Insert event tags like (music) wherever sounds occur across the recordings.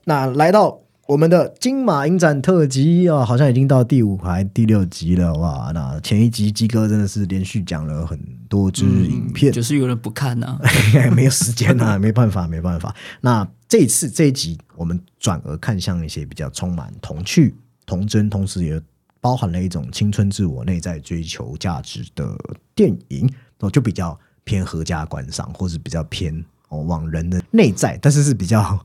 喂，那来到我们的金马影展特辑啊，好像已经到第五排第六集了哇！那前一集鸡哥真的是连续讲了很多支影片，就是有人不看呢、(laughs) 没有时间啊，(laughs) 没办法，没办法。那这一次这一集，我们转而看向一些比较充满童趣、童真，同时也包含了一种青春自我、内在追求价值的电影哦，就比较偏合家观赏，或是比较偏哦往人的内在，但是是比较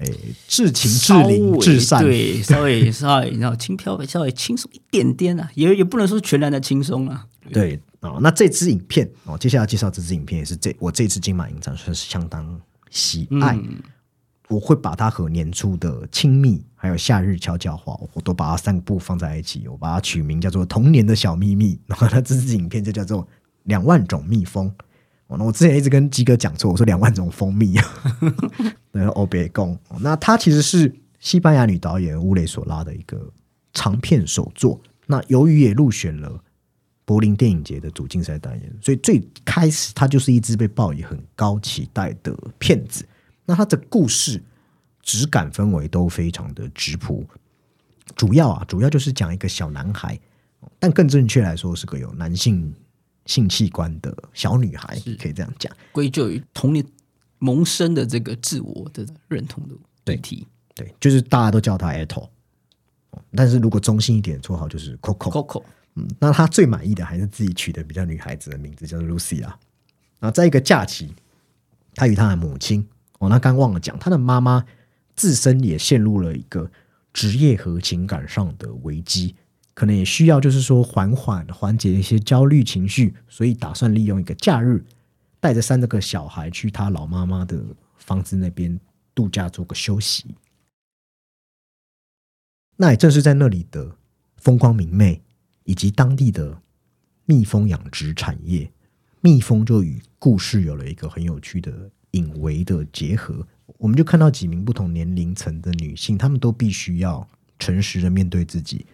诶至情至稍灵、至善。对，稍微稍微，然后轻飘，稍微轻松一点点啊，也也不能说全然的轻松啊。对哦，那这支影片哦，接下来介绍这支影片也是这我这次金马影展算是相当喜爱，我会把它和年初的亲密还有夏日悄悄话，我都把它三部放在一起，我把它取名叫做童年的小秘密，然后它这支影片就叫做两万种蜜蜂。那我之前一直跟鸡哥讲错，我说两万种蜂蜜，(laughs) 对，欧别贡。那它其实是西班牙女导演乌雷索拉的一个长片首作。那由于也入选了柏林电影节的主竞赛单元，所以最开始它就是一支被报以很高期待的片子。那它的故事质感氛围都非常的质朴，主要啊，主要就是讲一个小男孩，但更正确来说是个有男性性器官的小女孩，可以这样讲。归咎于童年萌生的这个自我的认同的问题。对，就是大家都叫她 Eto，但是如果中性一点，绰号就是 Coco。Coco，嗯，那她最满意的还是自己取的比较女孩子的名字，叫做 Lucy 啊。然后在一个假期，她与她的母亲，哦，那刚忘了讲，她的妈妈自身也陷入了一个职业和情感上的危机，可能也需要就是说缓缓缓解一些焦虑情绪，所以打算利用一个假日，带着三个小孩去他老妈妈的房子那边度假做个休息。那也正是在那里的风光明媚，以及当地的蜜蜂养殖产业，蜜蜂就与故事有了一个很有趣的隐微的结合。我们就看到几名不同年龄层的女性，她们都必须要诚实的面对自己。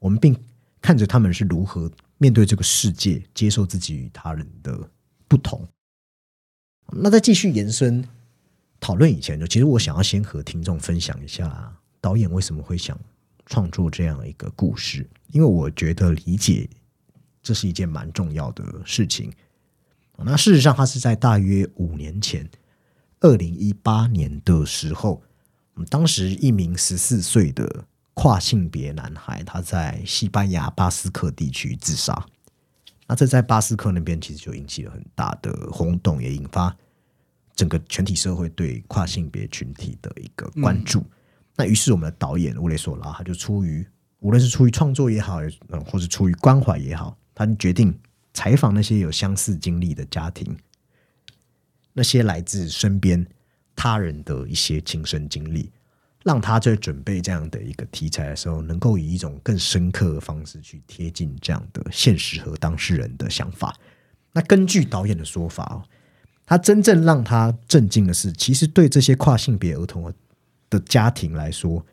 我们并看着他们是如何面对这个世界，接受自己与他人的不同。那在继续延伸讨论以前，就其实我想要先和听众分享一下导演为什么会想创作这样一个故事，因为我觉得理解这是一件蛮重要的事情。那事实上，他是在大约五年前，二零一八年的时候，当时一名十四岁的跨性别男孩，他在西班牙巴斯克地区自杀。那这在巴斯克那边其实就引起了很大的轰动，也引发整个全体社会对跨性别群体的一个关注。那于是我们的导演乌雷索拉，他就出于无论是出于创作也好，嗯，或是出于关怀也好，他就决定采访那些有相似经历的家庭，那些来自身边他人的一些亲身经历，让他在准备这样的一个题材的时候，能够以一种更深刻的方式去贴近这样的现实和当事人的想法。那根据导演的说法哦，他真正让他震惊的是，其实对这些跨性别儿童的家庭来说，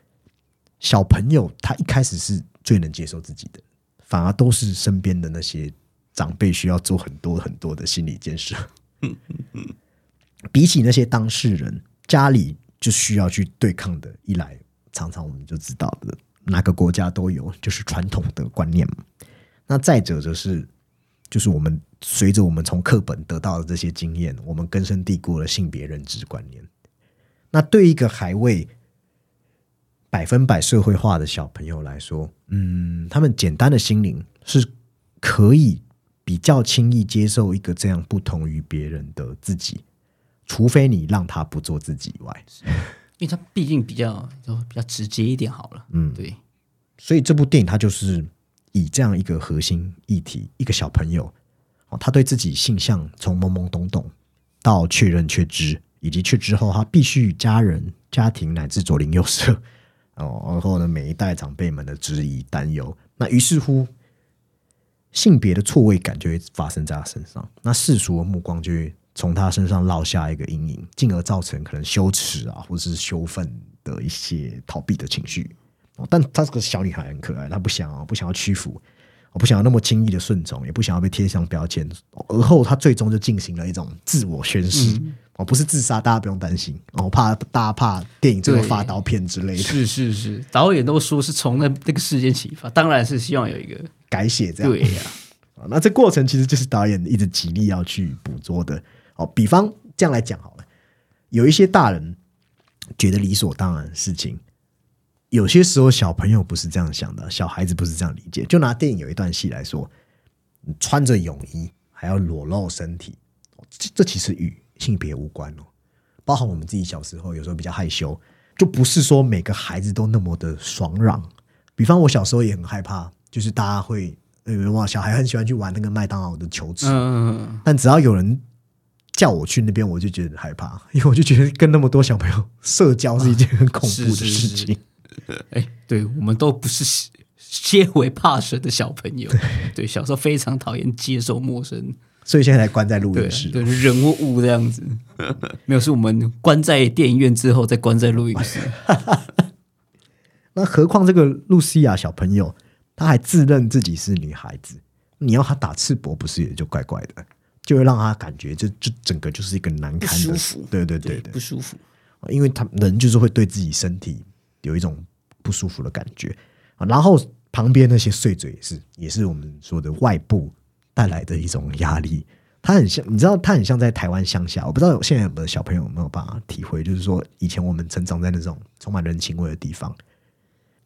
小朋友他一开始是最能接受自己的，反而都是身边的那些长辈需要做很多很多的心理建设。(laughs) 比起那些当事人，家里就需要去对抗的，一来常常我们就知道的，哪个国家都有，就是传统的观念嘛。那再者则是，就是我们随着我们从课本得到的这些经验，我们根深蒂固的性别认知观念。那对一个还未百分百社会化的小朋友来说，嗯，他们简单的心灵是可以比较轻易接受一个这样不同于别人的自己，除非你让他不做自己以外。因为他毕竟比较就比较直接一点好了。嗯，对，所以这部电影它就是以这样一个核心议题，一个小朋友哦，他对自己性向从懵懵懂懂到确认确知，以及确知后他必须与家人、家庭乃至左邻右舍 (laughs) 哦，然后呢每一代长辈们的质疑、担忧，那于是乎性别的错位感就会发生在他身上，那世俗的目光就会从他身上落下一个阴影，进而造成可能羞耻啊，或者是羞愤的一些逃避的情绪。哦，但她这个小女孩很可爱，她不想、啊不想要屈服，我不想要那么轻易的顺从，也不想要被贴上标签。而后，她最终就进行了一种自我宣誓。哦，不是自杀，大家不用担心哦，怕大家怕电影最后对发刀片之类的是是是，导演都说是从那那个事件启发，当然是希望有一个改写这样。对呀、啊 (laughs) 那这过程其实就是导演一直极力要去捕捉的。哦，比方这样来讲好了，有一些大人觉得理所当然的事情，有些时候小朋友不是这样想的，小孩子不是这样理解。就拿电影有一段戏来说，穿着泳衣还要裸露身体，哦这这其实与性别无关哦。包含我们自己小时候有时候比较害羞，就不是说每个孩子都那么的爽朗。比方我小时候也很害怕，就是大家会呃哇，小孩很喜欢去玩那个麦当劳的球池，嗯，但只要有人叫我去那边，我就觉得害怕，(laughs) 因为我就觉得跟那么多小朋友社交是一件很恐怖的事情。(laughs) 哎，对我们都不是些微怕生的小朋友，对，小时候非常讨厌接受陌生，所以现在才关在录音室。对人或物这样子，(laughs) 没有是我们关在电影院之后再关在录音室，那何况这个露西亚小朋友，她还自认自己是女孩子，你要她打赤膊，不是也就怪怪的，就会让他感觉这这整个就是一个难堪的舒服对对对对不，舒服，因为他人就是会对自己身体有一种不舒服的感觉啊。然后旁边那些碎嘴也是，也是我们说的外部带来的一种压力。他很像，你知道，他很像在台湾乡下。我不知道现在有没有小朋友有没有办法体会，就是说以前我们成长在那种充满人情味的地方，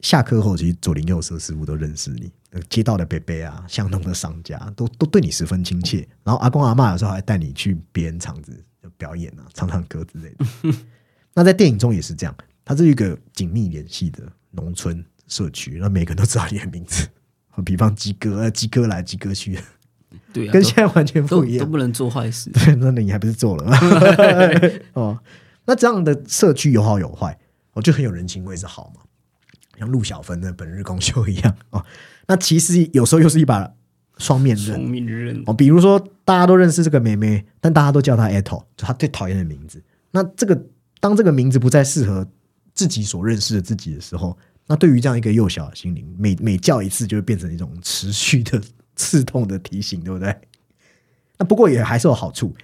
下课后其实左邻右舍似乎都认识你，那个街道的伯伯啊，巷弄的商家都都对你十分亲切。然后阿公阿嬷有时候还带你去别人场子表演啊，唱唱歌之类的。(laughs) 那在电影中也是这样，它是一个紧密联系的农村社区，那每个人都知道你的名字。(laughs) 比方鸡哥，呃，鸡哥来，鸡哥去，对啊，跟现在完全不一样。都不能做坏事，(laughs) 对，那你还不是做了？哦，那这样的社区有好有坏，哦，就很有人情味是好嘛，像陆小芬的《本日公休》一样哦。那其实有时候又是一把双面刃双面刃，哦。比如说，大家都认识这个妹妹，但大家都叫她 Ato，就她最讨厌的名字。那这个当这个名字不再适合自己所认识的自己的时候，那对于这样一个幼小的心灵，每每叫一次就会变成一种持续的刺痛的提醒，对不对？那不过也还是有好处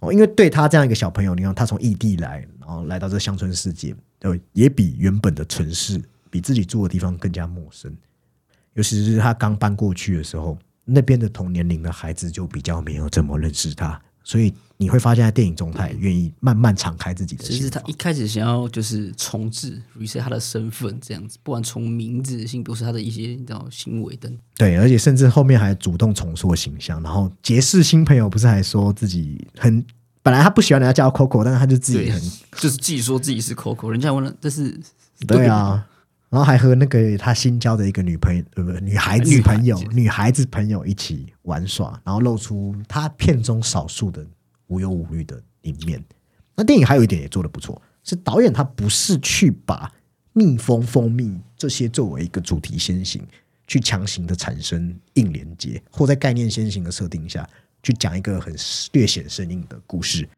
哦，因为对他这样一个小朋友，你看他从异地来，然后来到这乡村世界，呃，也比原本的城市，比自己住的地方更加陌生。尤其是他刚搬过去的时候，那边的同年龄的孩子就比较没有怎么认识他，所以你会发现在电影中，他也愿意慢慢敞开自己的心其实。他一开始想要就是重置 reset 他的身份这样子，不管从名字、性都是他的一些你知道行为等，对，而且甚至后面还主动重塑形象，然后结识新朋友，不是还说自己很本来他不喜欢人家叫 Coco，但是他就自己很，就是自己说自己是 Coco，人家问了，这是对啊，然后还和那个他新交的一个女朋友，呃，不，女孩子女朋友，女孩子朋友一起玩耍，然后露出他片中少数的无忧无虑的一面。那电影还有一点也做得不错，是导演他不是去把蜜蜂、蜂蜜这些作为一个主题先行，去强行的产生硬连接，或在概念先行的设定下去讲一个很略显生硬的故事。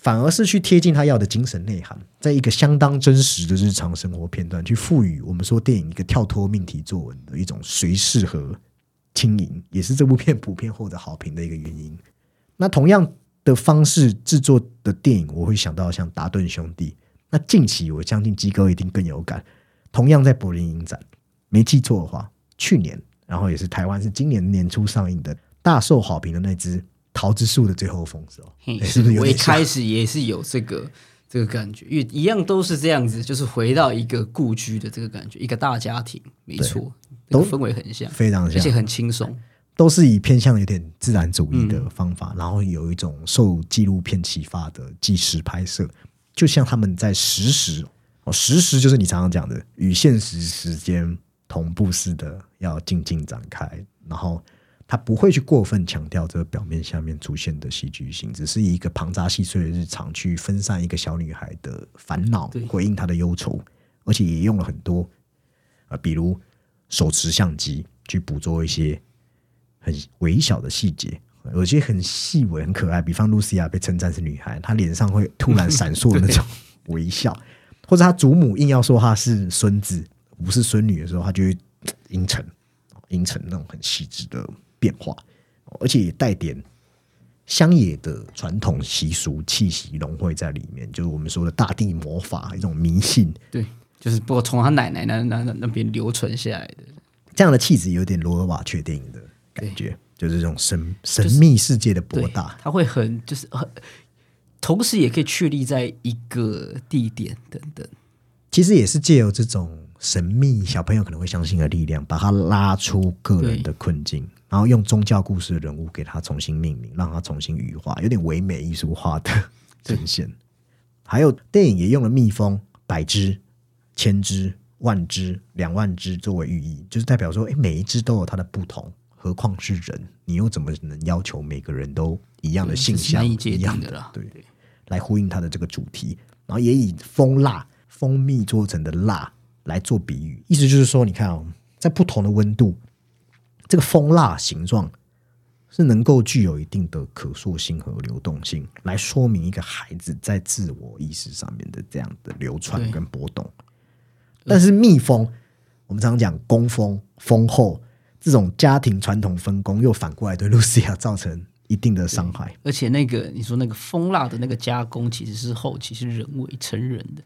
反而是去贴近他要的精神内涵，在一个相当真实的日常生活片段，去赋予我们说电影一个跳脱命题作文的一种随适和轻盈，也是这部片普遍获得好评的一个原因。那同样的方式制作的电影，我会想到像达顿兄弟。那近期我相信鸡哥一定更有感，同样在柏林影展，没记错的话，去年，然后也是台湾是今年年初上映的，大受好评的那支《桃之树的最后封手》嘿诶是不是有我一开始也是有这个这个感觉，因为一样都是这样子，就是回到一个故居的这个感觉，一个大家庭，没错，都氛围很像，非常像。而且，很轻松。都是以偏向有点自然主义的方法，然后有一种受纪录片启发的纪实拍摄，就像他们在实时哦，实时就是你常常讲的与现实时间同步式的要静静展开，然后他不会去过分强调这个表面下面出现的戏剧性，只是以一个庞杂细碎的日常去分散一个小女孩的烦恼，回应她的忧愁，而且也用了很多比如手持相机去捕捉一些很微小的细节，有些很细微、很可爱。比方露西亚被称赞是女孩，她脸上会突然闪烁的那种 (laughs) 微笑，或者她祖母硬要说她是孙子，不是孙女的时候，她就会嘖 (tsk) 阴沉，阴沉那种很细致的变化，而且也带点乡野的传统习俗气息融汇在里面，就是我们说的大地魔法一种迷信，对，就是不过从他奶奶那那那那边留存下来的，这样的气质有点罗尔瓦确电影的感觉，就是这种神神秘世界的博大。，他会很就是很，同时也可以确立在一个地点等等。其实也是借由这种神秘小朋友可能会相信的力量，把他拉出个人的困境，然后用宗教故事的人物给他重新命名，让他重新羽化，有点唯美艺术化的 (laughs) 呈现。还有电影也用了蜜蜂百只、千只、万只、两万只作为寓意，就是代表说，哎，每一只都有它的不同，何况是人，你又怎么能要求每个人都一样的性向，一样的啦。对，来呼应它的这个主题，然后也以蜂蜡、蜂蜜做成的蜡来做比喻，意思就是说，你看哦，在不同的温度，这个蜂蜡形状是能够具有一定的可塑性和流动性，来说明一个孩子在自我意识上面的这样的流传跟波动。但是蜜蜂，我们常常讲工蜂、蜂后这种家庭传统分工，又反过来对露西亚造成一定的伤害。而且那个你说那个蜂蜡的那个加工，其实是后期是人为成人的。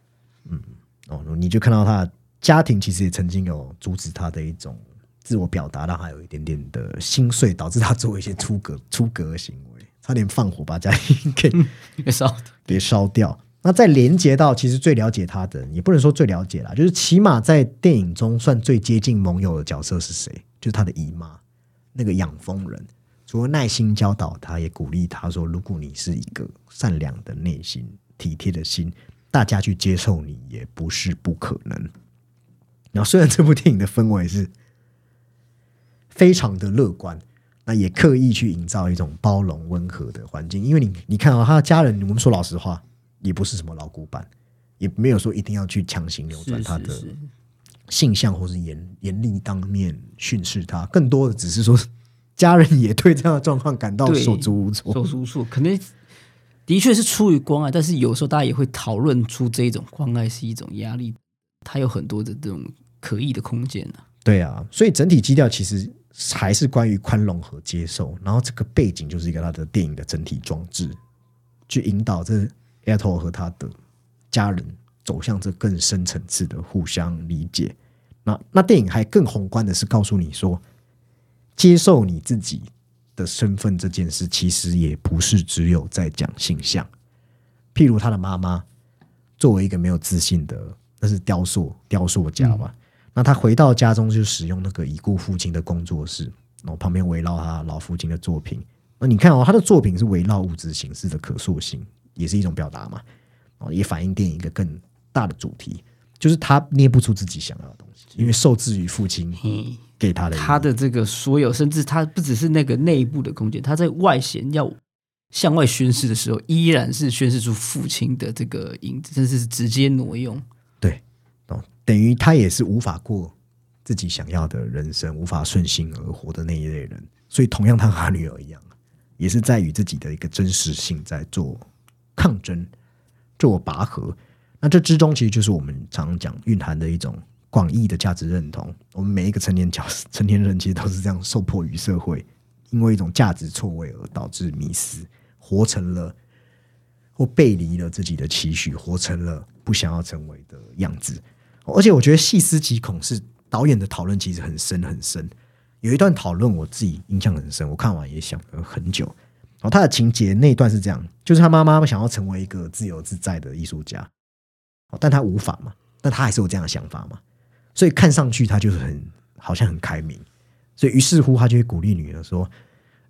嗯哦，你就看到他家庭其实也曾经有阻止他的一种自我表达，让他有一点点的心碎，导致他做一些出格 (laughs) 出格的行为，差点放火把家庭给那个烧的，(laughs) 给烧掉。那再连接到其实最了解他的人，也不能说最了解啦，就是起码在电影中算最接近盟友的角色是谁？就是他的姨妈，那个养蜂人。除了耐心教导他，也鼓励他说：“如果你是一个善良的内心、体贴的心，大家去接受你也不是不可能。”然后，虽然这部电影的氛围是非常的乐观，那也刻意去营造一种包容温和的环境。因为你你看啊、他的家人，我们说老实话，也不是什么老古板，也没有说一定要去强行扭转他的性向，或是严严厉当面训斥他，更多的只是说 (laughs) 家人也对这样的状况感到手足无措。手足无措，可能的确是出于关爱，但是有时候大家也会讨论出这种关爱是一种压力，它有很多的这种可疑的空间呢、对啊，所以整体基调其实还是关于宽容和接受，然后这个背景就是一个他的电影的整体装置，去引导这 a t o 和他的家人走向这更深层次的互相理解。那那电影还更宏观的是告诉你说，接受你自己的身份这件事，其实也不是只有在讲性向。譬如他的妈妈作为一个没有自信的，那是雕塑雕塑家嘛，那他回到家中就使用那个已故父亲的工作室，然后旁边围绕他老父亲的作品。那你看哦，他的作品是围绕物质形式的可塑性，也是一种表达嘛，哦，也反映电影一个更大的主题，就是他捏不出自己想要的东西，因为受制于父亲嗯，给他的他的这个所有，甚至他不只是那个内部的空间，他在外显要向外宣示的时候，依然是宣示出父亲的这个影子，甚至是直接挪用。等于他也是无法过自己想要的人生，无法顺心而活的那一类人。所以，同样他和他女儿一样，也是在与自己的一个真实性在做抗争、做拔河。那这之中，其实就是我们常常讲蕴含的一种广义的价值认同。我们每一个成年角成年人，其实都是这样受迫于社会，因为一种价值错位而导致迷失，活成了或背离了自己的期许，活成了不想要成为的样子。而且我觉得细思极恐是导演的讨论其实很深很深。有一段讨论我自己印象很深，我看完也想了很久。哦，他的情节那一段是这样，就是他妈妈想要成为一个自由自在的艺术家，但他无法嘛，但他还是有这样的想法嘛，所以看上去他就是很好像很开明，所以于是乎他就会鼓励女儿说：“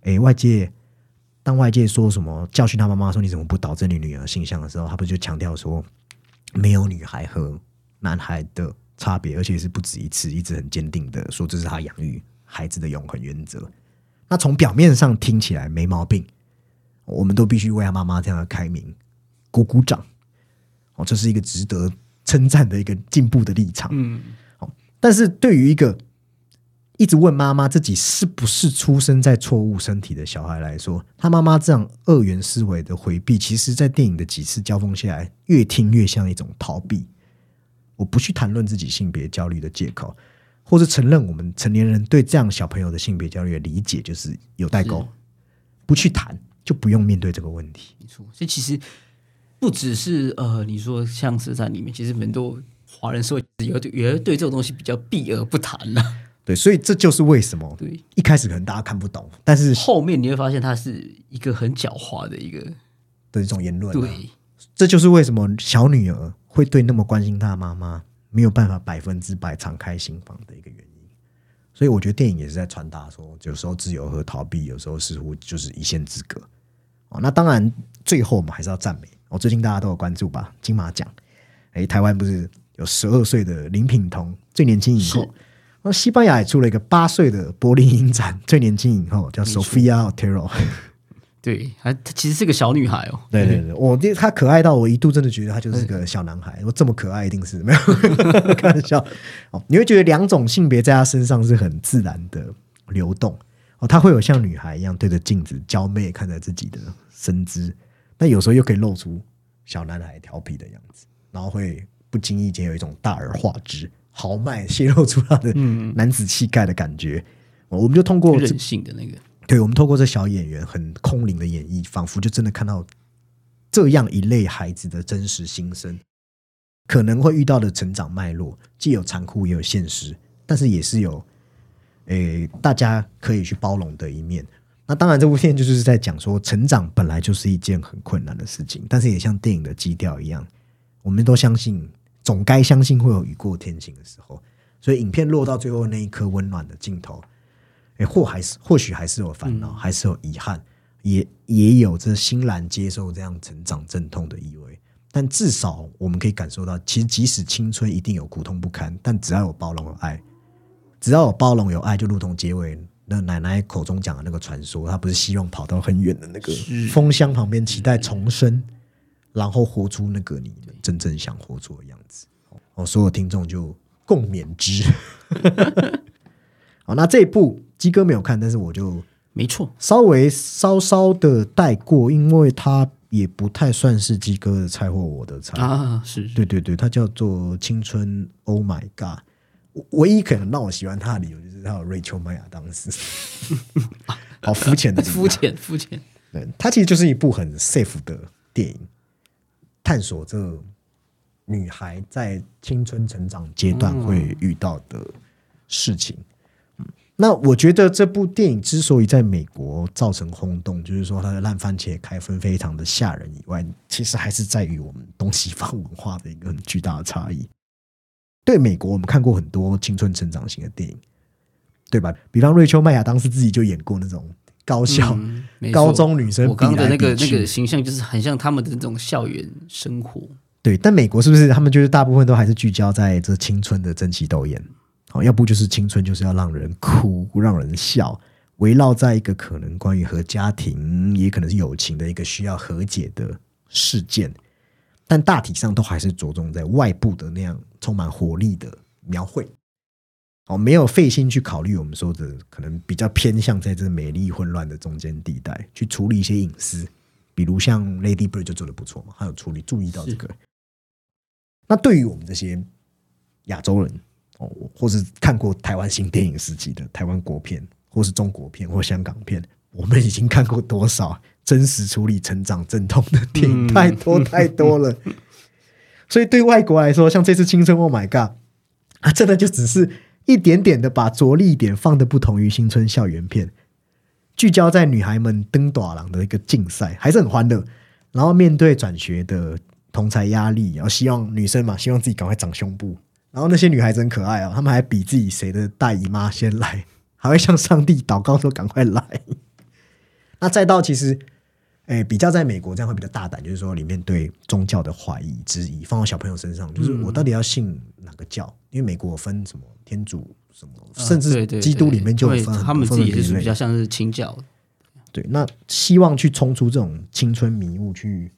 诶，外界当外界说什么教训他妈妈说你怎么不导正你女儿性向的时候，他不就强调说没有女孩和男孩的差别，而且是不止一次，一直很坚定的说这是他养育孩子的永恒原则。那从表面上听起来没毛病，我们都必须为他妈妈这样的开明鼓鼓掌。哦，这是一个值得称赞的一个进步的立场。嗯，但是对于一个一直问妈妈自己是不是出生在错误身体的小孩来说，他妈妈这样二元思维的回避，其实在电影的几次交锋下来，越听越像一种逃避。我不去谈论自己性别焦虑的借口，或是承认我们成年人对这样小朋友的性别焦虑的理解就是有代沟，不去谈，就不用面对这个问题。没错，所以其实不只是呃，你说像是在里面，其实很多华人社会也对也对这种东西比较避而不谈了。对，所以这就是为什么对，一开始可能大家看不懂，但是后面你会发现它是一个很狡猾的一个，的一种言论、啊，对，这就是为什么小女儿会对那么关心他的妈妈没有办法百分之百敞开心房的一个原因。所以我觉得电影也是在传达说，有时候自由和逃避，有时候似乎就是一线之隔。哦，那当然最后我们还是要赞美哦，最近大家都有关注吧？金马奖，哎，台湾不是有十二岁的林品彤最年轻影后，那西班牙也出了一个八岁的柏林影展最年轻影后，叫 Sofia Otero。对，还她其实是个小女孩哦，对对对，我她可爱到我一度真的觉得她就是个小男孩。我这么可爱，一定是没有 (laughs) 开玩笑哦。你会觉得两种性别在她身上是很自然的流动哦，她会有像女孩一样对着镜子娇媚看着自己的身姿，但有时候又可以露出小男孩调皮的样子，然后会不经意间有一种大而化之、豪迈泄露出他的 (laughs) 男子气概的感觉。哦我们就通过这任性的那个，对，我们透过这小演员很空灵的演绎，仿佛就真的看到这样一类孩子的真实心声，可能会遇到的成长脉络，既有残酷也有现实，但是也是有诶大家可以去包容的一面。那当然，这部片就是在讲说，成长本来就是一件很困难的事情，但是也像电影的基调一样，我们都相信，总该相信会有雨过天晴的时候。所以，影片落到最后那一颗温暖的镜头，诶，或还是或许还是有烦恼，还是有遗憾，也也有这欣然接受这样成长阵痛的意味。但至少我们可以感受到，其实即使青春一定有苦痛不堪，但只要有包容有爱，只要有包容有爱，就如同结尾那奶奶口中讲的那个传说，她不是希望跑到很远的那个风箱旁边，期待重生，然后活出那个你们真正想活出的样子。哦，所有听众就共勉之。(laughs) 好，那这一部鸡哥没有看，但是我就没错，稍微稍稍的带过，因为它也不太算是鸡哥的菜或我的菜。啊，是，对对对，它叫做《青春 Oh My God》。唯一可能让我喜欢他的理由就是他有瑞秋麦亚当斯，(laughs) 好肤浅的肤浅肤浅，对，它其实就是一部很 safe 的电影，探索这女孩在青春成长阶段会遇到的事情。嗯，那我觉得这部电影之所以在美国造成轰动，就是说它的烂番茄开分非常的吓人以外，其实还是在于我们东西方文化的一个很巨大的差异。对美国，我们看过很多青春成长型的电影，对吧？比方瑞秋麦亚当时自己就演过那种高校、嗯高中女生我刚刚的那个那个形象就是很像他们的那种校园生活，对，但美国是不是他们就是大部分都还是聚焦在这青春的争奇斗艳？好，要不就是青春就是要让人哭、让人笑，围绕在一个可能关于和家庭，也可能是友情的一个需要和解的事件，但大体上都还是着重在外部的那样充满活力的描绘。哦，没有费心去考虑我们说的可能比较偏向在这美丽混乱的中间地带去处理一些隐私，比如像 Lady Bird 就做的不错嘛，还有处理注意到这个。那对于我们这些亚洲人哦，或是看过台湾新电影时期的台湾国片，或是中国片或香港片，我们已经看过多少真实处理成长阵痛的电影？太多太多了。(laughs) 所以对外国来说，像这次《青春 Oh My God》，啊，真的就只是一点点的把着力点放的不同于新春校园片，聚焦在女孩们登短廊的一个竞赛，还是很欢乐。然后面对转学的同才压力，然后希望女生嘛，希望自己赶快长胸部。然后那些女孩子很可爱哦，她们还比自己谁的大姨妈先来，(laughs) 还会向上帝祷告说赶快来。(laughs) 那再到其实，诶，比较在美国这样会比较大胆，就是说里面对宗教的怀疑、质疑放到小朋友身上，就是我到底要信哪个教？因为美国分什么天主什么，甚至基督里面就有对分他们自己也是比较像是清教的，对，那希望去冲出这种青春迷雾，去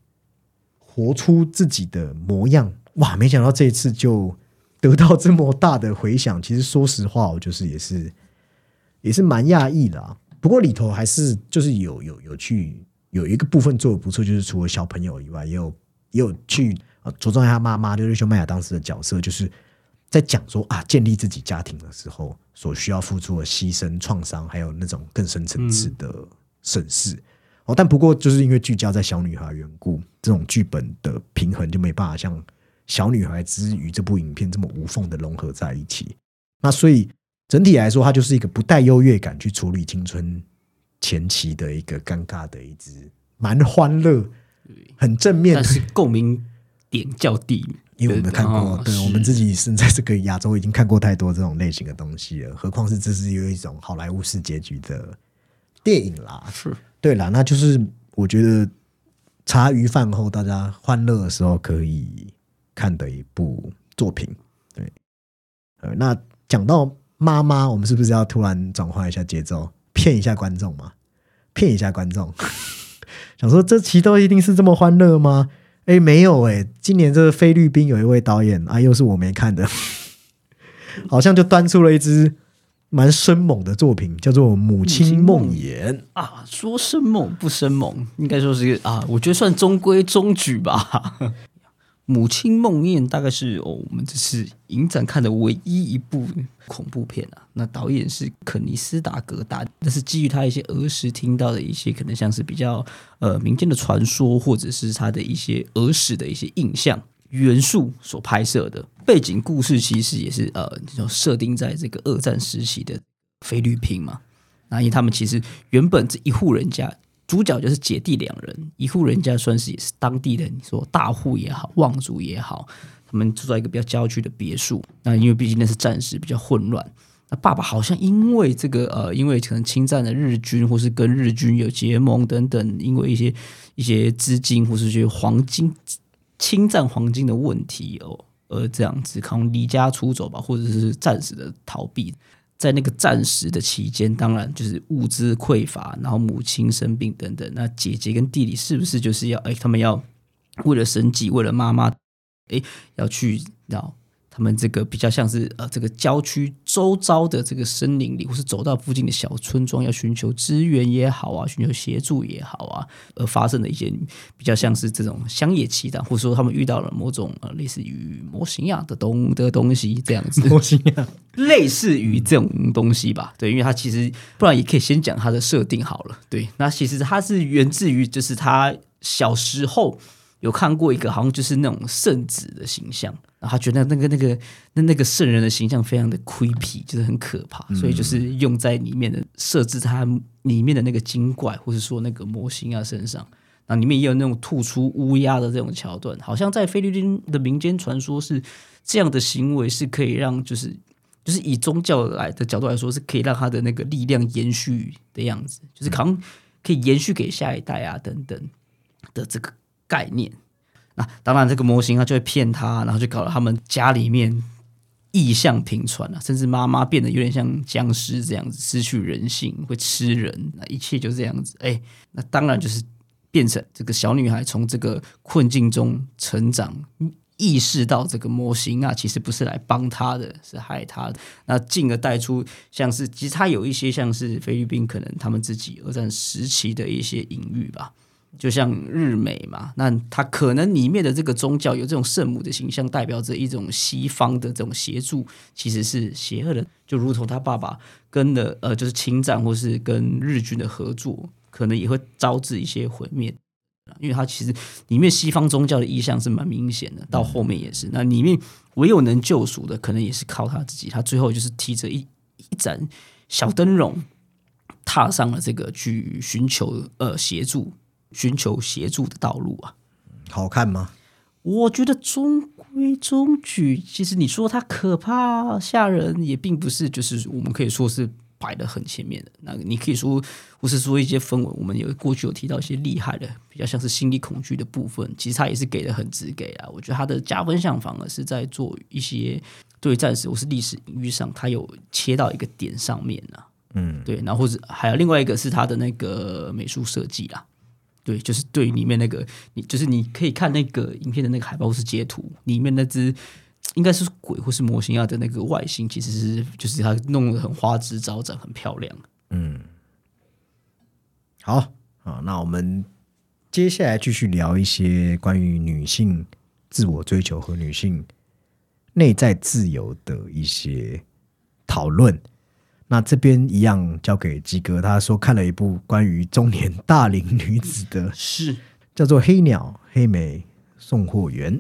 活出自己的模样。哇，没想到这一次就得到这么大的回响。(laughs) 其实说实话，我就是也是也是蛮讶异的啊。不过里头还是就是有有有去有一个部分做的不错，就是除了小朋友以外，也有也有去呃着重他妈妈就是修麦雅当时的角色，就是在讲说啊，建立自己家庭的时候所需要付出的牺牲、创伤，还有那种更深层次的审视。哦，但不过就是因为聚焦在小女孩缘故，这种剧本的平衡就没办法像小女孩之于这部影片这么无缝的融合在一起。那所以整体来说，它就是一个不带优越感去处理青春前期的一个尴尬的一支蛮欢乐、很正面。但，是共鸣点较低，(laughs) 因为我们看过，对我们自己身在这个亚洲已经看过太多这种类型的东西了，何况是这是有一种好莱坞式结局的电影啦。是。对啦，那就是我觉得茶余饭后大家欢乐的时候可以看的一部作品。对，呃，那讲到妈妈，我们是不是要突然转换一下节奏，骗一下观众嘛？骗一下观众，(laughs) 想说这期都一定是这么欢乐吗？哎，没有哎、今年这个菲律宾有一位导演啊，又是我没看的，(laughs) 好像就端出了一支蛮生猛的作品，叫做《母亲梦魇》。啊，说生猛不生猛，应该说是啊，我觉得算中规中矩吧。母亲梦魇大概是哦，我们这次影展看的唯一一部恐怖片啊。那导演是肯尼斯达格达，那是基于他一些儿时听到的一些可能像是比较呃民间的传说，或者是他的一些儿时的一些印象元素所拍摄的。背景故事其实也是呃，就设定在这个二战时期的菲律宾嘛。那因为他们其实原本这一户人家，主角就是姐弟两人，一户人家算是也是当地的，你说大户也好，望族也好，他们住在一个比较郊区的别墅。那因为毕竟那是战时，比较混乱。那爸爸好像因为这个呃，因为可能侵占了日军，或是跟日军有结盟等等，因为一些一些资金或是一些黄金侵占黄金的问题哦，而这样子可能离家出走吧，或者是暂时的逃避。在那个战时的期间，当然就是物资匮乏，然后母亲生病等等。那姐姐跟弟弟是不是就是要哎，他们要为了生计，为了妈妈，哎，要去要他们这个比较像是呃这个郊区周遭的这个森林里，或是走到附近的小村庄，要寻求支援也好啊，寻求协助也好啊，而发生的一些比较像是这种乡野奇谈，或者说他们遇到了某种呃类似于模型样的东的东西这样子。(laughs) 模型样，类似于这种东西吧，对，因为它其实不然也可以先讲它的设定好了，对，那其实它是源自于就是他小时候有看过一个好像就是那种圣子的形象，然后他觉得那个那个那那个圣人的形象非常的 creepy，就是很可怕，所以就是用在里面的设置它里面的那个精怪或者说那个模型啊身上。那里面也有那种吐出乌鸦的这种桥段，好像在菲律宾的民间传说是这样的行为是可以让就是就是以宗教来的角度来说，是可以让他的那个力量延续的样子，就是好像可以延续给下一代啊等等的这个概念。那当然，这个模型他就会骗他，然后就搞得他们家里面异象频传啊，甚至妈妈变得有点像僵尸这样子，失去人性，会吃人，那一切就这样子。哎，那当然就是变成这个小女孩从这个困境中成长，意识到这个模型啊，其实不是来帮她的，是害她的。那进而带出像是，其实它有一些像是菲律宾可能他们自己二战时期的一些隐喻吧。就像日美嘛，那它可能里面的这个宗教有这种圣母的形象，代表着一种西方的这种协助，其实是邪恶的。就如同他爸爸跟的呃，就是侵占或是跟日军的合作，可能也会招致一些毁灭。因为它其实里面西方宗教的意向是蛮明显的，到后面也是。那里面唯有能救赎的，可能也是靠他自己。他最后就是提着一一盏小灯笼，踏上了这个去寻求呃协助。寻求协助的道路啊，好看吗？我觉得中规中矩。其实你说它可怕吓人，也并不是就是我们可以说是摆的很前面的。那你可以说，或是说一些氛围，我们有过去有提到一些厉害的，比较像是心理恐惧的部分，其实它也是给的很直给啊。我觉得它的加分项反而是在做一些对战史或是历史隐喻上，它有切到一个点上面啊。嗯，对，然后或者还有另外一个是它的那个美术设计啦。对，就是对里面那个，你就是你可以看那个影片的那个海报是截图，里面那只应该是鬼或是模型啊的那个外形，其实是就是它弄得很花枝招展，很漂亮。嗯好啊，那我们接下来继续聊一些关于女性自我追求和女性内在自由的一些讨论。那这边一样交给鸡哥，他说看了一部关于中年大龄女子的，是。叫做《黑鸟黑莓送货员》。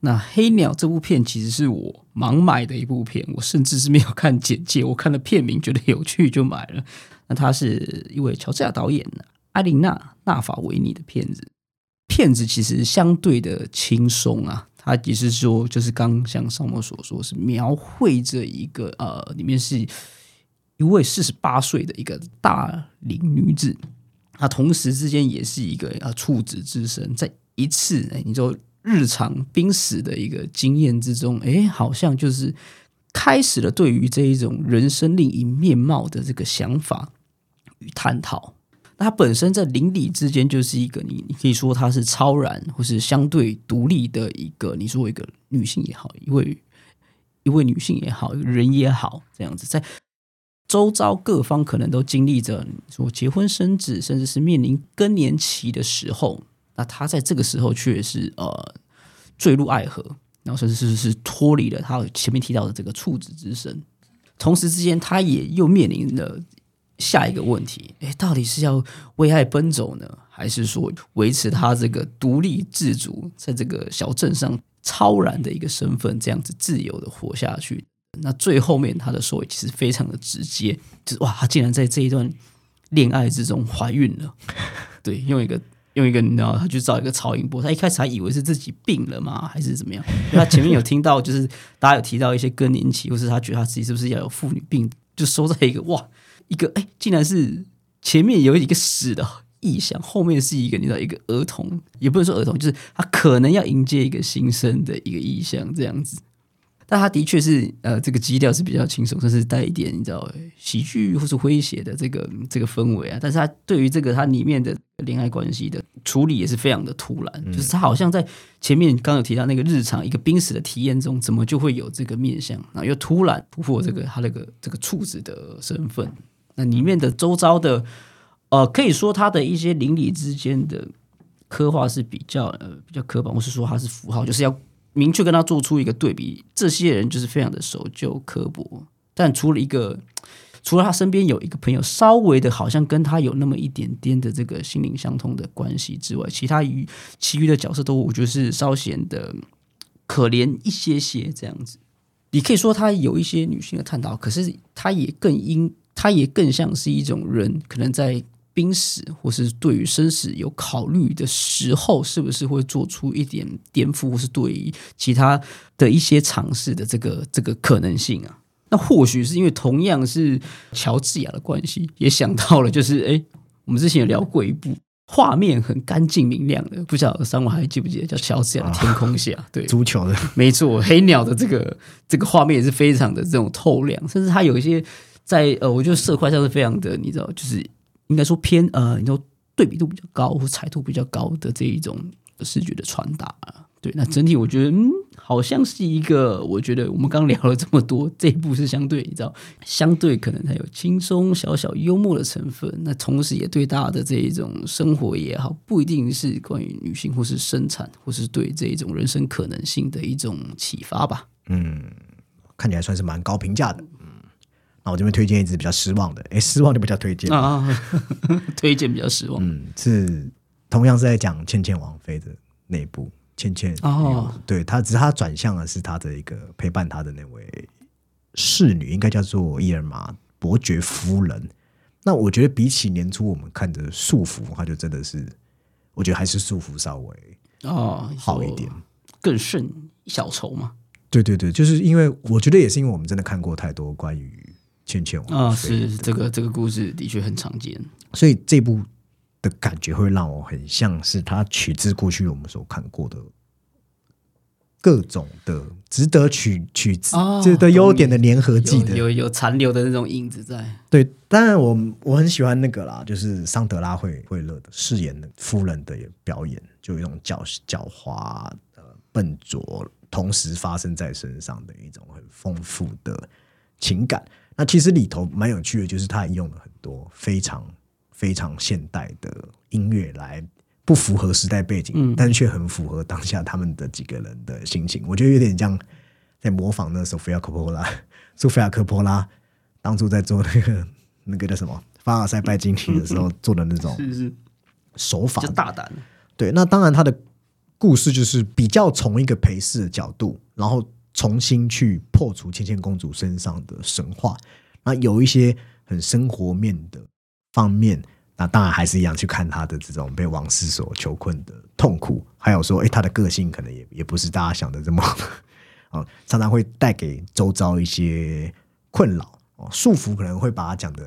那《黑鸟》这部片其实是我盲买的一部片，我甚至是没有看简介，我看了片名觉得有趣就买了。那它是一位乔治亚导演艾琳娜·纳法维尼的片子，片子其实相对的轻松啊。它也是说，就是刚像上面所说，是描绘着一个呃，里面是一位四十八岁的一个大龄女子，她同时之间也是一个啊处子之身，在一次哎，你就日常濒死的一个经验之中，哎，好像就是开始了对于这一种人生另一面貌的这个想法与探讨。那她本身在邻里之间就是一个你，你可以说她是超然或是相对独立的一个，你说一个女性也好，一位一位女性也好，人也好，这样子在周遭各方可能都经历着说结婚生子，甚至是面临更年期的时候，那他在这个时候却是呃坠入爱河，然后甚至是是脱离了他前面提到的这个处子之身，同时之间他也又面临了。下一个问题，哎，到底是要为爱奔走呢，还是说维持他这个独立自主，在这个小镇上超然的一个身份，这样子自由的活下去？那最后面他的收尾其实非常的直接，就是哇，他竟然在这一段恋爱之中怀孕了。对，用一个用一个，你知道，他去找一个超音波，他一开始还以为是自己病了嘛，还是怎么样？因为他前面有听到，就是大家有提到一些更年期，或是他觉得他自己是不是要有妇女病，就收在一个哇。一个哎，竟然是前面有一个死的意象，后面是一个你知道一个儿童，也不能说儿童，就是他可能要迎接一个新生的一个意象这样子。但他的确是呃，这个基调是比较轻松，甚至带一点你知道喜剧或是诙谐的这个这个氛围啊。但是他对于这个他里面的恋爱关系的处理也是非常的突然，就是他好像在前面刚有提到那个日常一个濒死的体验中，怎么就会有这个面相，然后又突然突破这个他那个这个处子的身份。那里面的周遭的，呃，可以说他的一些邻里之间的刻画是比较呃比较刻板，或是说他是符号，就是要明确跟他做出一个对比。这些人就是非常的守旧刻薄，但除了一个，除了他身边有一个朋友，稍微的好像跟他有那么一点点的这个心灵相通的关系之外，其他与其余的角色都我觉得是稍显的可怜一些些这样子。你可以说他有一些女性的探讨，可是他也更因。他也更像是一种人，可能在濒死或是对于生死有考虑的时候，是不是会做出一点颠覆，或是对于其他的一些尝试的这个这个可能性啊？那或许是因为同样是乔治亚的关系，也想到了，就是哎，我们之前有聊过一部画面很干净明亮的，不晓得三位还记不记得叫《乔治亚的天空下》？(laughs) 对，足球的，没错，黑鸟的这个这个画面也是非常的这种透亮，甚至它有一些。在呃，我觉得色块上是非常的，你知道，就是应该说偏呃，你说对比度比较高或彩度比较高的这一种视觉的传达。对，那整体我觉得，嗯，好像是一个，我觉得我们刚聊了这么多，这一部是相对，你知道，相对可能它有轻松小小幽默的成分，那同时也对大家的这一种生活也好，不一定是关于女性或是生产，或是对这一种人生可能性的一种启发吧。嗯，看起来算是蛮高评价的。那我这边推荐一支比较失望的，哎，失望就比较推荐啊，(laughs) 推荐比较失望。嗯，是同样是在讲倩倩王妃的那部倩倩哦，对她只是她转向的是她的一个陪伴她的那位侍女，应该叫做伊尔玛伯爵夫人。那我觉得比起年初我们看的束缚，它就真的是，我觉得还是束缚稍微哦好一点，更胜小筹嘛。对对对，就是因为我觉得也是因为我们真的看过太多关于。倩倩啊，是这个这个故事的确很常见，所以这部的感觉会让我很像是他取自过去我们所看过的各种的值得取取值这的优点的粘合剂的，有有残留的那种影子在。对，当然我我很喜欢那个啦，就是桑德拉惠惠勒的饰演的夫人的表演，就有一种狡狡猾、呃笨拙，同时发生在身上的一种很丰富的情感。那其实里头蛮有趣的，就是他用了很多非常非常现代的音乐来不符合时代背景，但却很符合当下他们的几个人的心情。我觉得有点像在模仿那索菲亚科波拉，索菲亚科波拉当初在做那个那个叫什么凡尔赛拜金体的时候做的那种手法就，大胆，对，那当然他的故事就是比较从一个陪侍的角度，然后重新去破除芊芊公主身上的神话。那有一些很生活面的方面，那当然还是一样去看她的这种被王室所囚困的痛苦，还有说，哎，她的个性可能也也不是大家想的这么 (laughs) 哦，常常会带给周遭一些困扰哦，束缚可能会把他讲的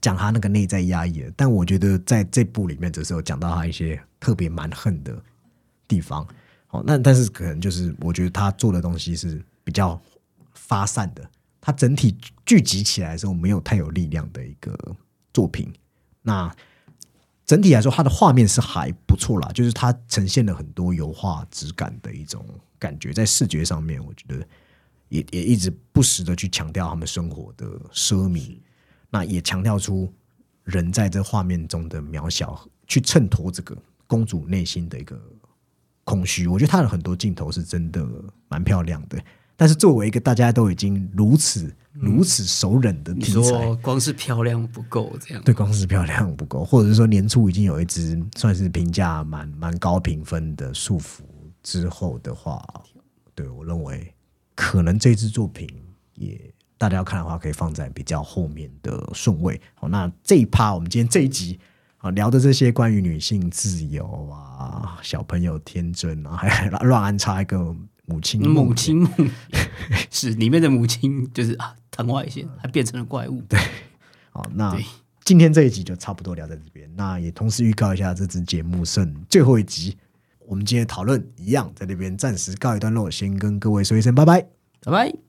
讲他那个内在压抑，但我觉得在这部里面，只是有讲到他一些特别蛮横的地方。哦，那但是可能就是我觉得他做的东西是比较发散的，他整体聚集起来的时候没有太有力量的一个作品。那整体来说，它的画面是还不错啦，就是它呈现了很多油画质感的一种感觉，在视觉上面，我觉得也也一直不时的去强调他们生活的奢靡，那也强调出人在这画面中的渺小，去衬托这个公主内心的一个空虚。我觉得他的很多镜头是真的蛮漂亮的，但是作为一个大家都已经如此如此熟稔的你题材，说光是漂亮不够，这样对，光是漂亮不够，或者是说年初已经有一支算是评价蛮蛮高评分的束缚之后的话，对我认为可能这支作品也大家要看的话，可以放在比较后面的顺位。好，那这一趴我们今天这一集啊聊的这些关于女性自由啊、小朋友天真啊，还乱安插一个母亲母亲梦是里面的母亲就是啊唐外线，还变成了怪物。(laughs) 对，好，那今天这一集就差不多聊在这边。那也同时预告一下，这支节目剩最后一集，我们今天的讨论一样在那边暂时告一段落，先跟各位说一声拜拜。拜拜。